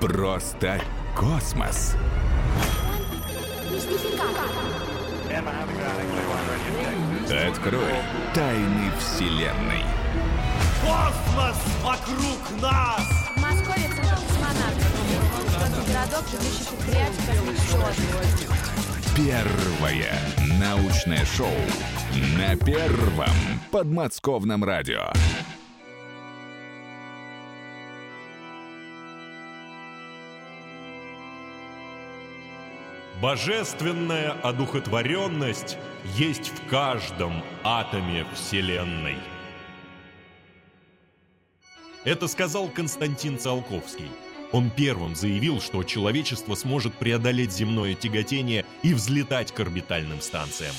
Просто космос. Открой тайны Вселенной. Космос вокруг нас! В Москве центр космонавтов. Городок, предприятий космического Первое научное шоу на первом подмосковном радио. Божественная одухотворенность есть в каждом атоме Вселенной. Это сказал Константин Циолковский. Он первым заявил, что человечество сможет преодолеть земное тяготение и взлетать к орбитальным станциям.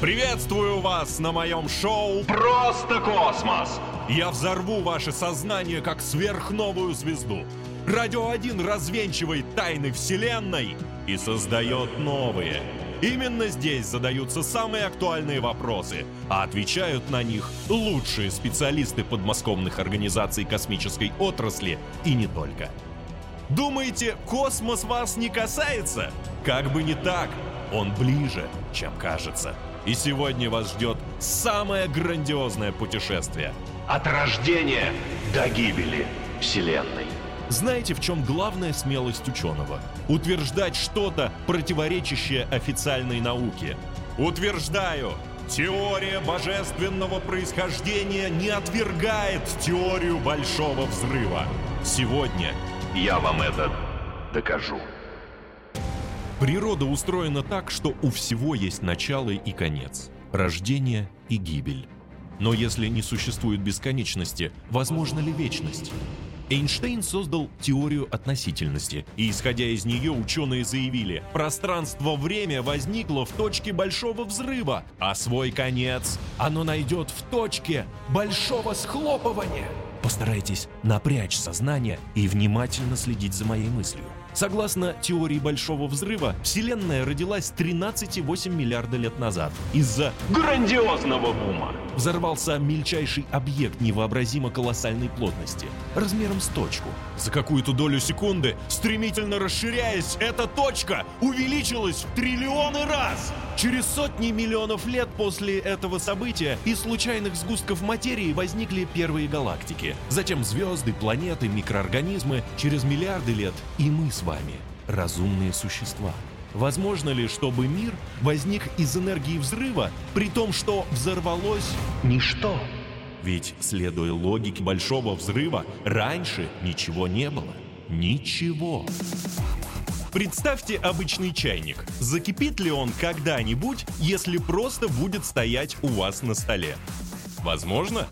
Приветствую вас на моем шоу «Просто космос». Я взорву ваше сознание как сверхновую звезду. Радио 1 развенчивает тайны Вселенной и создает новые. Именно здесь задаются самые актуальные вопросы, а отвечают на них лучшие специалисты подмосковных организаций космической отрасли и не только. Думаете, космос вас не касается? Как бы не так, он ближе, чем кажется. И сегодня вас ждет самое грандиозное путешествие. От рождения до гибели Вселенной. Знаете, в чем главная смелость ученого? Утверждать что-то, противоречащее официальной науке. Утверждаю, теория божественного происхождения не отвергает теорию большого взрыва. Сегодня Я вам это докажу. природа устроена так, что у всего есть начало и конец, рождение и гибель. Но если не существует бесконечности, возможна ли вечность? Эйнштейн создал теорию относительности, и исходя из нее ученые заявили, пространство-время возникло в точке большого взрыва, а свой конец оно найдет в точке большого схлопывания. Постарайтесь напрячь сознание и внимательно следить за моей мыслью. Согласно теории Большого Взрыва, Вселенная родилась 13,8 миллиарда лет назад. Из-за Грандиозного бума. взорвался мельчайший объект невообразимо колоссальной плотности, размером с точку. За какую-то долю секунды, стремительно расширяясь, эта точка увеличилась в триллионы раз! Через сотни миллионов лет после этого события из случайных сгустков материи возникли первые галактики. Затем звезды, планеты, микроорганизмы. Через миллиарды лет и мы с вами, разумные существа. Возможно ли, чтобы мир возник из энергии взрыва, при том, что взорвалось ничто? Ведь, следуя логике большого взрыва, раньше ничего не было. Ничего. Представьте обычный чайник. Закипит ли он когда-нибудь, если просто будет стоять у вас на столе? Возможно.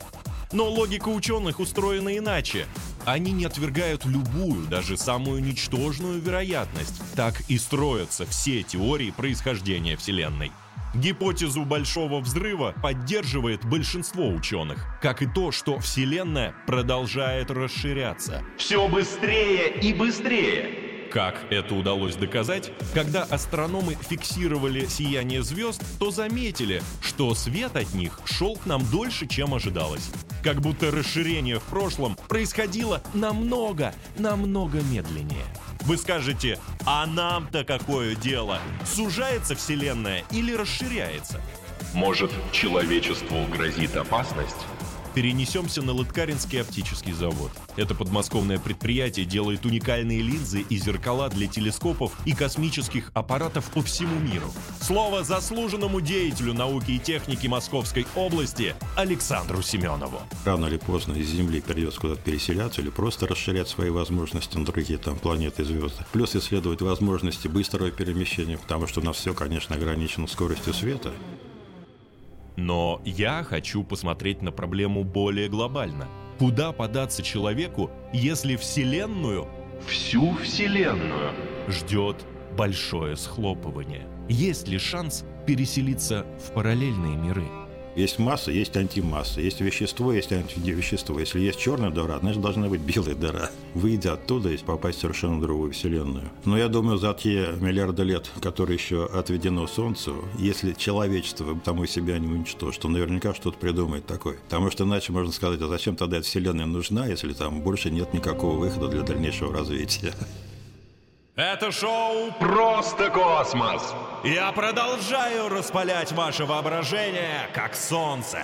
Но логика ученых устроена иначе. Они не отвергают любую, даже самую ничтожную вероятность. Так и строятся все теории происхождения Вселенной. Гипотезу Большого Взрыва поддерживает большинство ученых, как и то, что Вселенная продолжает расширяться. Все быстрее и быстрее. Как это удалось доказать? Когда астрономы фиксировали сияние звезд, то заметили, что свет от них шел к нам дольше, чем ожидалось. Как будто расширение в прошлом происходило намного, намного медленнее. Вы скажете, а нам-то какое дело? Сужается Вселенная или расширяется? Может, человечеству грозит опасность? Перенесемся на Лыткаринский оптический завод. Это подмосковное предприятие делает уникальные линзы и зеркала для телескопов и космических аппаратов по всему миру. Слово заслуженному деятелю науки и техники Московской области Александру Семенову. рано или поздно из Земли придется куда-то переселяться или просто расширять свои возможности на другие там планеты и звезды. Плюс исследовать возможности быстрого перемещения, потому что у нас все, конечно, ограничено скоростью света. Но я хочу посмотреть на проблему более глобально. Куда податься человеку, если Вселенную Всю Вселенную. ждет большое схлопывание? Есть ли шанс переселиться в параллельные миры? Есть масса, есть антимасса. Есть вещество, есть антивещество. Если есть черная дыра, значит должна быть белая дыра. Выйдя оттуда и попасть в совершенно другую вселенную. Но я думаю, за те миллиарды лет, которые еще отведено Солнцу, если человечество тому себя не уничтожит, то наверняка что-то придумает такое. Потому что иначе можно сказать, а зачем тогда эта вселенная нужна, если там больше нет никакого выхода для дальнейшего развития. Это шоу Просто космос! Я продолжаю распалять ваше воображение, как солнце.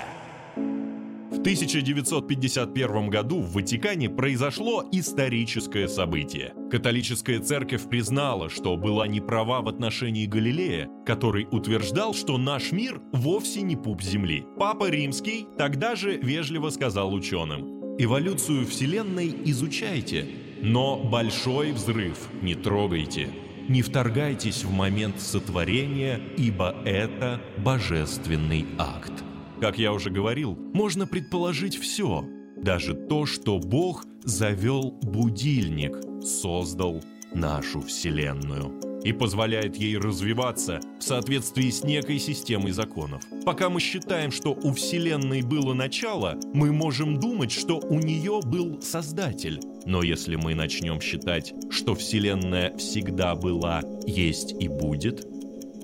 В 1951 году в Ватикане произошло историческое событие. Католическая церковь признала, что была неправа в отношении Галилея, который утверждал, что наш мир вовсе не пуп Земли. Папа Римский тогда же вежливо сказал ученым, «Эволюцию Вселенной изучайте, но большой взрыв не трогайте. Не вторгайтесь в момент сотворения, ибо это божественный акт. Как я уже говорил, можно предположить все, даже то, что Бог завел будильник, создал нашу Вселенную и позволяет ей развиваться в соответствии с некой системой законов. Пока мы считаем, что у Вселенной было начало, мы можем думать, что у нее был Создатель. Но если мы начнем считать, что Вселенная всегда была, есть и будет,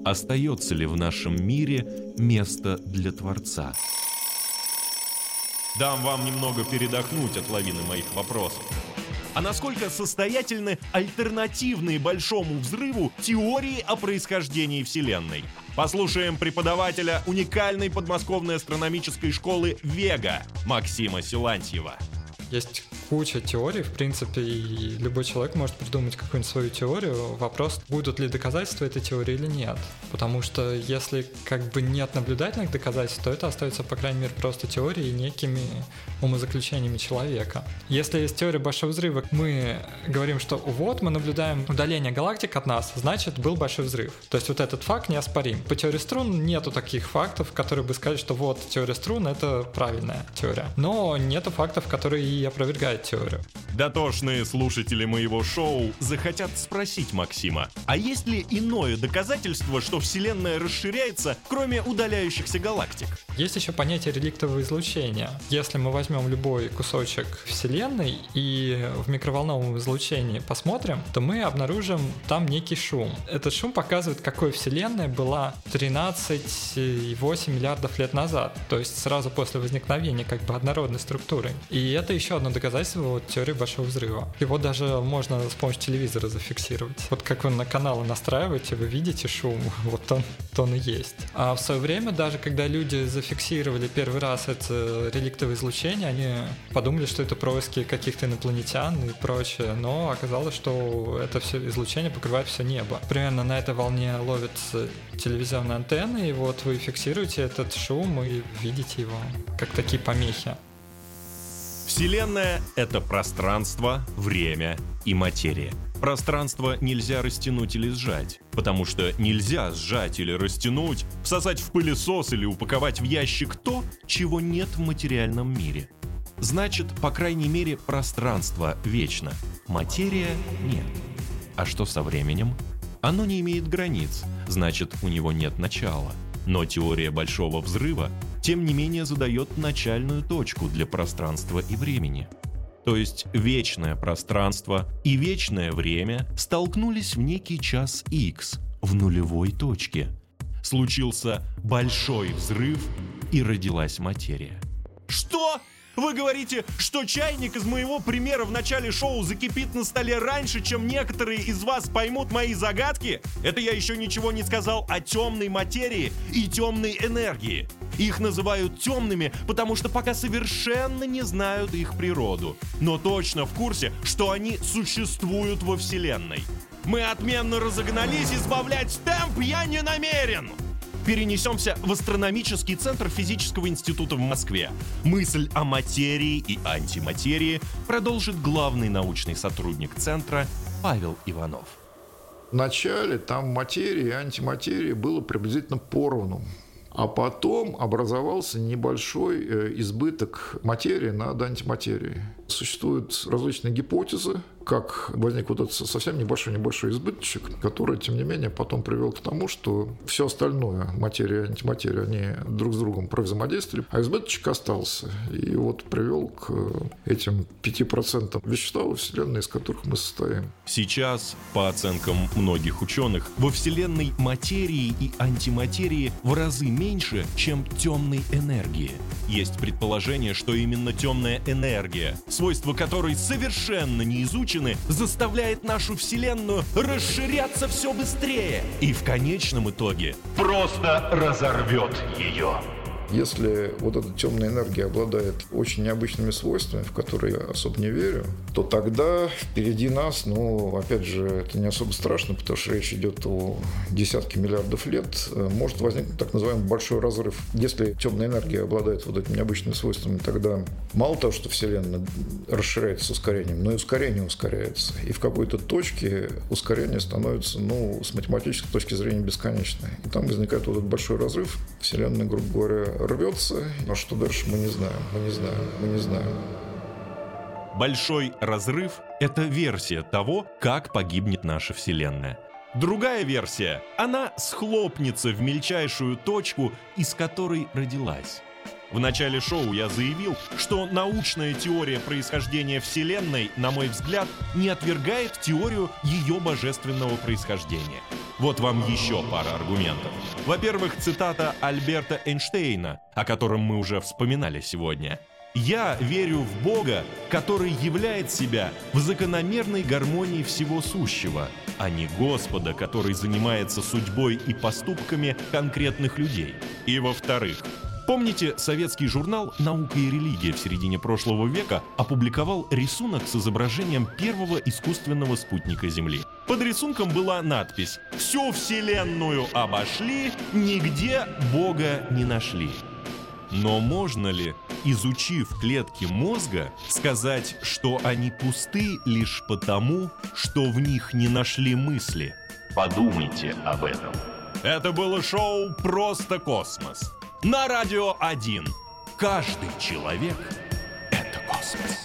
остается ли в нашем мире место для Творца? Дам вам немного передохнуть от лавины моих вопросов. А насколько состоятельны альтернативные Большому взрыву теории о происхождении Вселенной? Послушаем преподавателя уникальной подмосковной астрономической школы «Вега» Максима Силантьева. Есть куча теорий, в принципе, и любой человек может придумать какую-нибудь свою теорию. Вопрос, будут ли доказательства этой теории или нет. Потому что если как бы нет наблюдательных доказательств, то это остается, по крайней мере, просто теорией и некими умозаключениями человека. Если есть теория Большого Взрыва, мы говорим, что вот мы наблюдаем удаление галактик от нас, значит был Большой Взрыв. То есть вот этот факт неоспорим. По теории струн нету таких фактов, которые бы сказали, что вот теория струн это правильная теория. Но нету фактов, которые и опровергают теорию. Дотошные слушатели моего шоу захотят спросить Максима, а есть ли иное доказательство, что Вселенная расширяется, кроме удаляющихся галактик? Есть еще понятие реликтового излучения. Если мы возьмем любой кусочек Вселенной и в микроволновом излучении посмотрим, то мы обнаружим там некий шум. Этот шум показывает, какой Вселенная была 13,8 миллиардов лет назад, то есть сразу после возникновения как бы однородной структуры. И это еще одно доказательство вот, теории Большого Взрыва. Его даже можно с помощью телевизора зафиксировать. Вот как вы на каналы настраиваете, вы видите шум, вот он, он и есть. А в свое время, даже когда люди зафиксировали первый раз это реликтовое излучение, они подумали, что это происки каких-то инопланетян и прочее, но оказалось, что это все излучение покрывает все небо. Примерно на этой волне ловятся телевизионные антенны, и вот вы фиксируете этот шум и видите его, как такие помехи. Вселенная — это пространство, время и материя. Пространство нельзя растянуть или сжать, потому что нельзя сжать или растянуть, всосать в пылесос или упаковать в ящик то, чего нет в материальном мире. Значит, по крайней мере, пространство вечно, материя нет. А что со временем? Оно не имеет границ, значит, у него нет начала. Но теория Большого Взрыва тем не менее задает начальную точку для пространства и времени. То есть вечное пространство и вечное время столкнулись в некий час X в нулевой точке. Случился большой взрыв и родилась материя. Что? Вы говорите, что чайник из моего примера в начале шоу закипит на столе раньше, чем некоторые из вас поймут мои загадки? Это я еще ничего не сказал о темной материи и темной энергии. Их называют темными, потому что пока совершенно не знают их природу. Но точно в курсе, что они существуют во Вселенной. Мы отменно разогнались, избавлять темп я не намерен! Перенесемся в астрономический центр физического института в Москве. Мысль о материи и антиматерии продолжит главный научный сотрудник центра Павел Иванов. Вначале там материи и антиматерии было приблизительно поровну. А потом образовался небольшой э, избыток материи над антиматерией. Существуют различные гипотезы как возник вот этот совсем небольшой-небольшой избыточек, который, тем не менее, потом привел к тому, что все остальное, материя и антиматерия, они друг с другом провзаимодействовали, а избыточек остался. И вот привел к этим 5% вещества во Вселенной, из которых мы состоим. Сейчас, по оценкам многих ученых, во Вселенной материи и антиматерии в разы меньше, чем темной энергии. Есть предположение, что именно темная энергия, свойства которой совершенно не изучены, заставляет нашу Вселенную расширяться все быстрее и в конечном итоге Просто разорвет ее. Если вот эта темная энергия обладает очень необычными свойствами, в которые я особо не верю, то тогда впереди нас, ну, опять же, это не особо страшно, потому что речь идет о десятки миллиардов лет, э, может возникнуть так называемый большой разрыв. Если темная энергия обладает вот этими необычными свойствами, тогда мало того, что Вселенная расширяется с ускорением, но и ускорение ускоряется. И в какой-то точке ускорение становится, ну, с математической точки зрения бесконечное. И там возникает вот этот большой разрыв. Вселенная, грубо говоря, рвется, а что дальше мы не знаем, мы не знаем, мы не знаем. Большой разрыв — это версия того, как погибнет наша Вселенная. Другая версия — она схлопнется в мельчайшую точку, из которой родилась. В начале шоу я заявил, что научная теория происхождения Вселенной, на мой взгляд, не отвергает теорию ее божественного происхождения. Вот вам еще пара аргументов. Во-первых, цитата Альберта Эйнштейна, о котором мы уже вспоминали сегодня. «Я верю в Бога, который являет себя в закономерной гармонии всего сущего, а не Господа, который занимается судьбой и поступками конкретных людей». И во-вторых, Помните, советский журнал «Наука и религия» в середине прошлого века опубликовал рисунок с изображением первого искусственного спутника Земли. Под рисунком была надпись «Всю Вселенную обошли, нигде Бога не нашли». Но можно ли, изучив клетки мозга, сказать, что они пусты лишь потому, что в них не нашли мысли? Подумайте об этом. Это было шоу «Просто космос» на Радио 1. Каждый человек — это космос.